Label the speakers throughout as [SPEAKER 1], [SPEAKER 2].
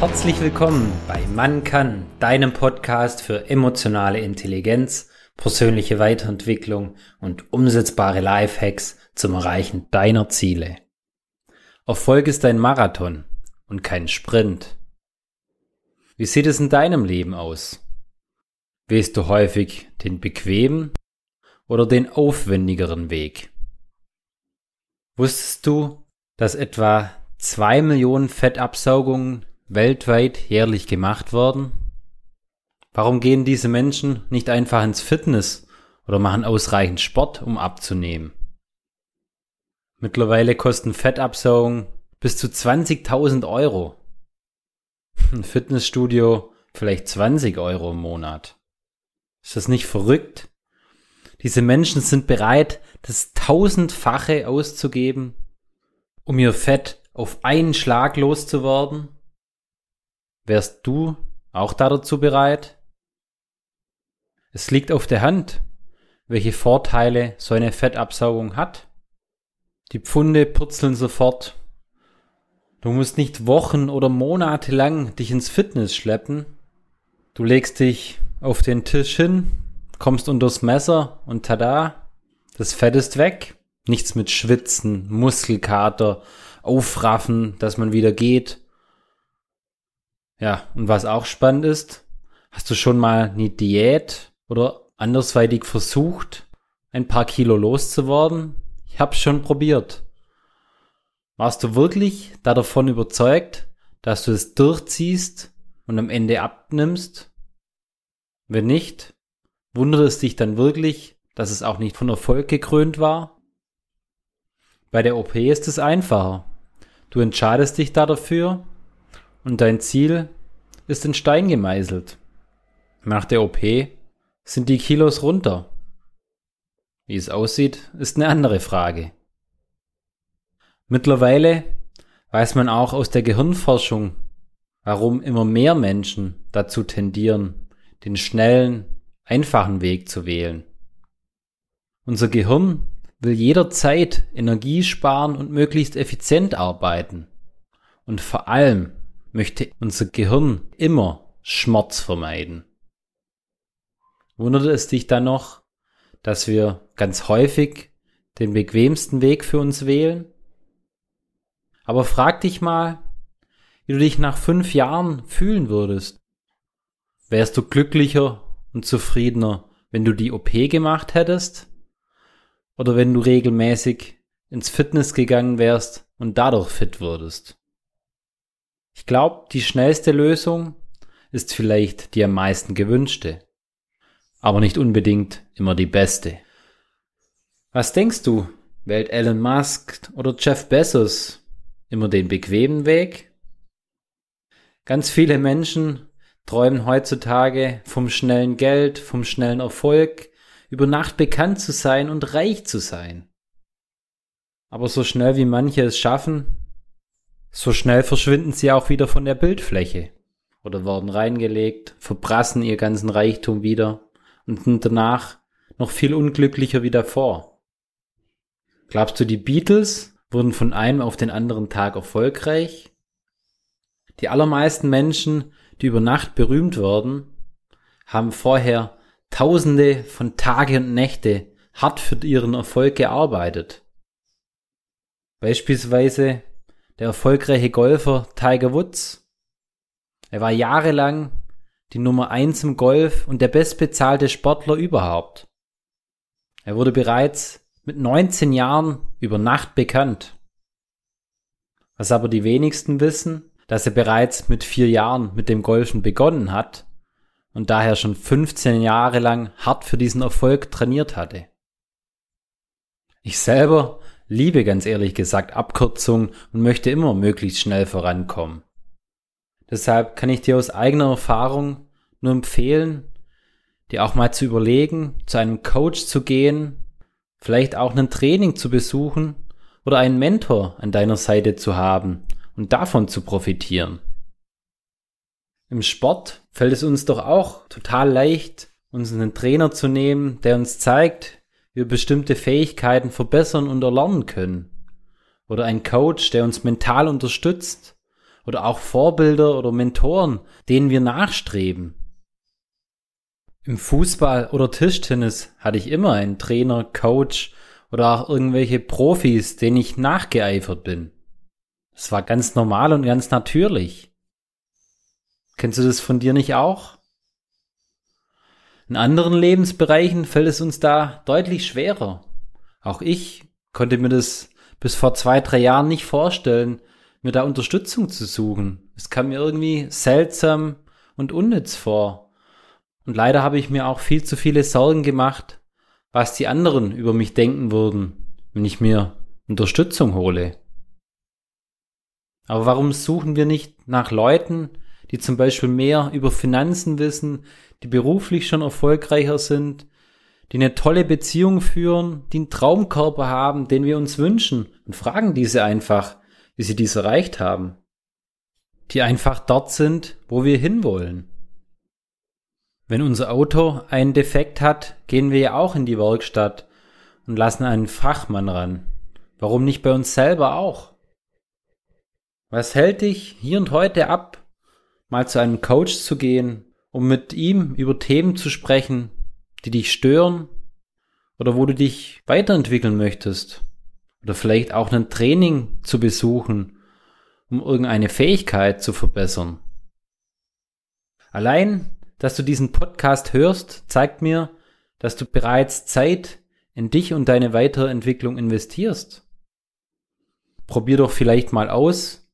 [SPEAKER 1] Herzlich willkommen bei Man kann, deinem Podcast für emotionale Intelligenz, persönliche Weiterentwicklung und umsetzbare Lifehacks zum Erreichen deiner Ziele. Erfolg ist ein Marathon und kein Sprint. Wie sieht es in deinem Leben aus? Wählst du häufig den bequemen oder den aufwendigeren Weg? Wusstest du, dass etwa zwei Millionen Fettabsaugungen weltweit jährlich gemacht worden? Warum gehen diese Menschen nicht einfach ins Fitness oder machen ausreichend Sport, um abzunehmen? Mittlerweile kosten Fettabsaugungen bis zu 20.000 Euro. Ein Fitnessstudio vielleicht 20 Euro im Monat. Ist das nicht verrückt? Diese Menschen sind bereit, das tausendfache auszugeben, um ihr Fett auf einen Schlag loszuwerden? Wärst du auch dazu bereit? Es liegt auf der Hand, welche Vorteile so eine Fettabsaugung hat. Die Pfunde purzeln sofort. Du musst nicht Wochen oder Monate lang dich ins Fitness schleppen. Du legst dich auf den Tisch hin, kommst unters Messer und tada, das Fett ist weg. Nichts mit Schwitzen, Muskelkater, Aufraffen, dass man wieder geht. Ja, und was auch spannend ist, hast du schon mal eine Diät oder andersweitig versucht, ein paar Kilo loszuwerden? Ich hab's schon probiert. Warst du wirklich da davon überzeugt, dass du es durchziehst und am Ende abnimmst? Wenn nicht, wundert es dich dann wirklich, dass es auch nicht von Erfolg gekrönt war? Bei der OP ist es einfacher. Du entscheidest dich da dafür und dein Ziel ist in Stein gemeißelt. Nach der OP sind die Kilos runter. Wie es aussieht, ist eine andere Frage. Mittlerweile weiß man auch aus der Gehirnforschung, warum immer mehr Menschen dazu tendieren, den schnellen, einfachen Weg zu wählen. Unser Gehirn will jederzeit Energie sparen und möglichst effizient arbeiten. Und vor allem möchte unser Gehirn immer Schmerz vermeiden. Wundert es dich dann noch, dass wir ganz häufig den bequemsten Weg für uns wählen? Aber frag dich mal, wie du dich nach fünf Jahren fühlen würdest. Wärst du glücklicher und zufriedener, wenn du die OP gemacht hättest? Oder wenn du regelmäßig ins Fitness gegangen wärst und dadurch fit würdest? Ich glaube, die schnellste Lösung ist vielleicht die am meisten gewünschte, aber nicht unbedingt immer die beste. Was denkst du, wählt Elon Musk oder Jeff Bezos immer den bequemen Weg? Ganz viele Menschen träumen heutzutage vom schnellen Geld, vom schnellen Erfolg, über Nacht bekannt zu sein und reich zu sein. Aber so schnell wie manche es schaffen, so schnell verschwinden sie auch wieder von der Bildfläche oder werden reingelegt, verbrassen ihr ganzen Reichtum wieder und sind danach noch viel unglücklicher wie davor. Glaubst du, die Beatles wurden von einem auf den anderen Tag erfolgreich? Die allermeisten Menschen, die über Nacht berühmt werden, haben vorher Tausende von Tage und Nächte hart für ihren Erfolg gearbeitet. Beispielsweise der erfolgreiche Golfer Tiger Woods. Er war jahrelang die Nummer eins im Golf und der bestbezahlte Sportler überhaupt. Er wurde bereits mit 19 Jahren über Nacht bekannt. Was aber die wenigsten wissen, dass er bereits mit vier Jahren mit dem Golfen begonnen hat und daher schon 15 Jahre lang hart für diesen Erfolg trainiert hatte. Ich selber liebe ganz ehrlich gesagt Abkürzungen und möchte immer möglichst schnell vorankommen. Deshalb kann ich dir aus eigener Erfahrung nur empfehlen, dir auch mal zu überlegen, zu einem Coach zu gehen, vielleicht auch ein Training zu besuchen oder einen Mentor an deiner Seite zu haben und davon zu profitieren. Im Sport fällt es uns doch auch total leicht, uns einen Trainer zu nehmen, der uns zeigt, wir bestimmte Fähigkeiten verbessern und erlernen können. Oder ein Coach, der uns mental unterstützt oder auch Vorbilder oder Mentoren, denen wir nachstreben. Im Fußball oder Tischtennis hatte ich immer einen Trainer, Coach oder auch irgendwelche Profis, denen ich nachgeeifert bin. Das war ganz normal und ganz natürlich. Kennst du das von dir nicht auch? In anderen Lebensbereichen fällt es uns da deutlich schwerer. Auch ich konnte mir das bis vor zwei, drei Jahren nicht vorstellen, mir da Unterstützung zu suchen. Es kam mir irgendwie seltsam und unnütz vor. Und leider habe ich mir auch viel zu viele Sorgen gemacht, was die anderen über mich denken würden, wenn ich mir Unterstützung hole. Aber warum suchen wir nicht nach Leuten, die zum Beispiel mehr über Finanzen wissen, die beruflich schon erfolgreicher sind, die eine tolle Beziehung führen, die einen Traumkörper haben, den wir uns wünschen und fragen diese einfach, wie sie dies erreicht haben. Die einfach dort sind, wo wir hinwollen. Wenn unser Auto einen Defekt hat, gehen wir ja auch in die Werkstatt und lassen einen Fachmann ran. Warum nicht bei uns selber auch? Was hält dich hier und heute ab, mal zu einem Coach zu gehen, um mit ihm über Themen zu sprechen, die dich stören oder wo du dich weiterentwickeln möchtest oder vielleicht auch ein Training zu besuchen, um irgendeine Fähigkeit zu verbessern. Allein, dass du diesen Podcast hörst, zeigt mir, dass du bereits Zeit in dich und deine Weiterentwicklung investierst. Probier doch vielleicht mal aus,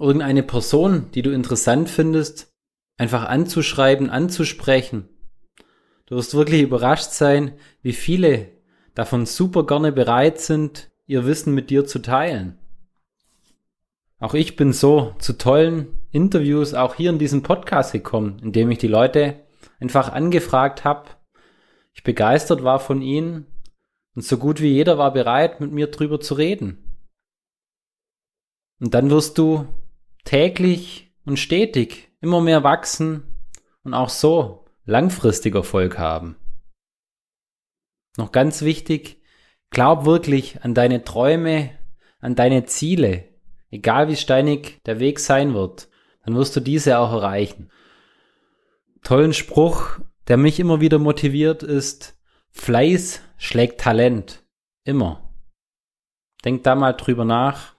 [SPEAKER 1] irgendeine Person, die du interessant findest, einfach anzuschreiben, anzusprechen Du wirst wirklich überrascht sein, wie viele davon super gerne bereit sind, ihr Wissen mit dir zu teilen. Auch ich bin so zu tollen Interviews auch hier in diesem Podcast gekommen, indem ich die Leute einfach angefragt habe, ich begeistert war von ihnen und so gut wie jeder war bereit, mit mir drüber zu reden. Und dann wirst du täglich und stetig immer mehr wachsen und auch so langfristig Erfolg haben. Noch ganz wichtig, glaub wirklich an deine Träume, an deine Ziele, egal wie steinig der Weg sein wird, dann wirst du diese auch erreichen. Tollen Spruch, der mich immer wieder motiviert, ist, Fleiß schlägt Talent. Immer. Denk da mal drüber nach.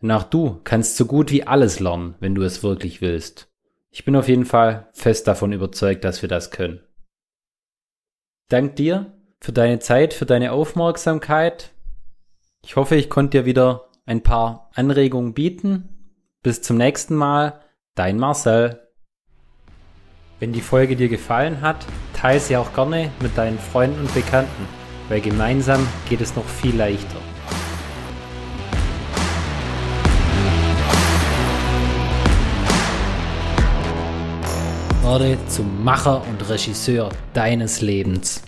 [SPEAKER 1] Denn auch du kannst so gut wie alles lernen, wenn du es wirklich willst. Ich bin auf jeden Fall fest davon überzeugt, dass wir das können. Dank dir für deine Zeit, für deine Aufmerksamkeit. Ich hoffe, ich konnte dir wieder ein paar Anregungen bieten. Bis zum nächsten Mal, dein Marcel. Wenn die Folge dir gefallen hat, teile sie auch gerne mit deinen Freunden und Bekannten, weil gemeinsam geht es noch viel leichter. Werde zum Macher und Regisseur deines Lebens.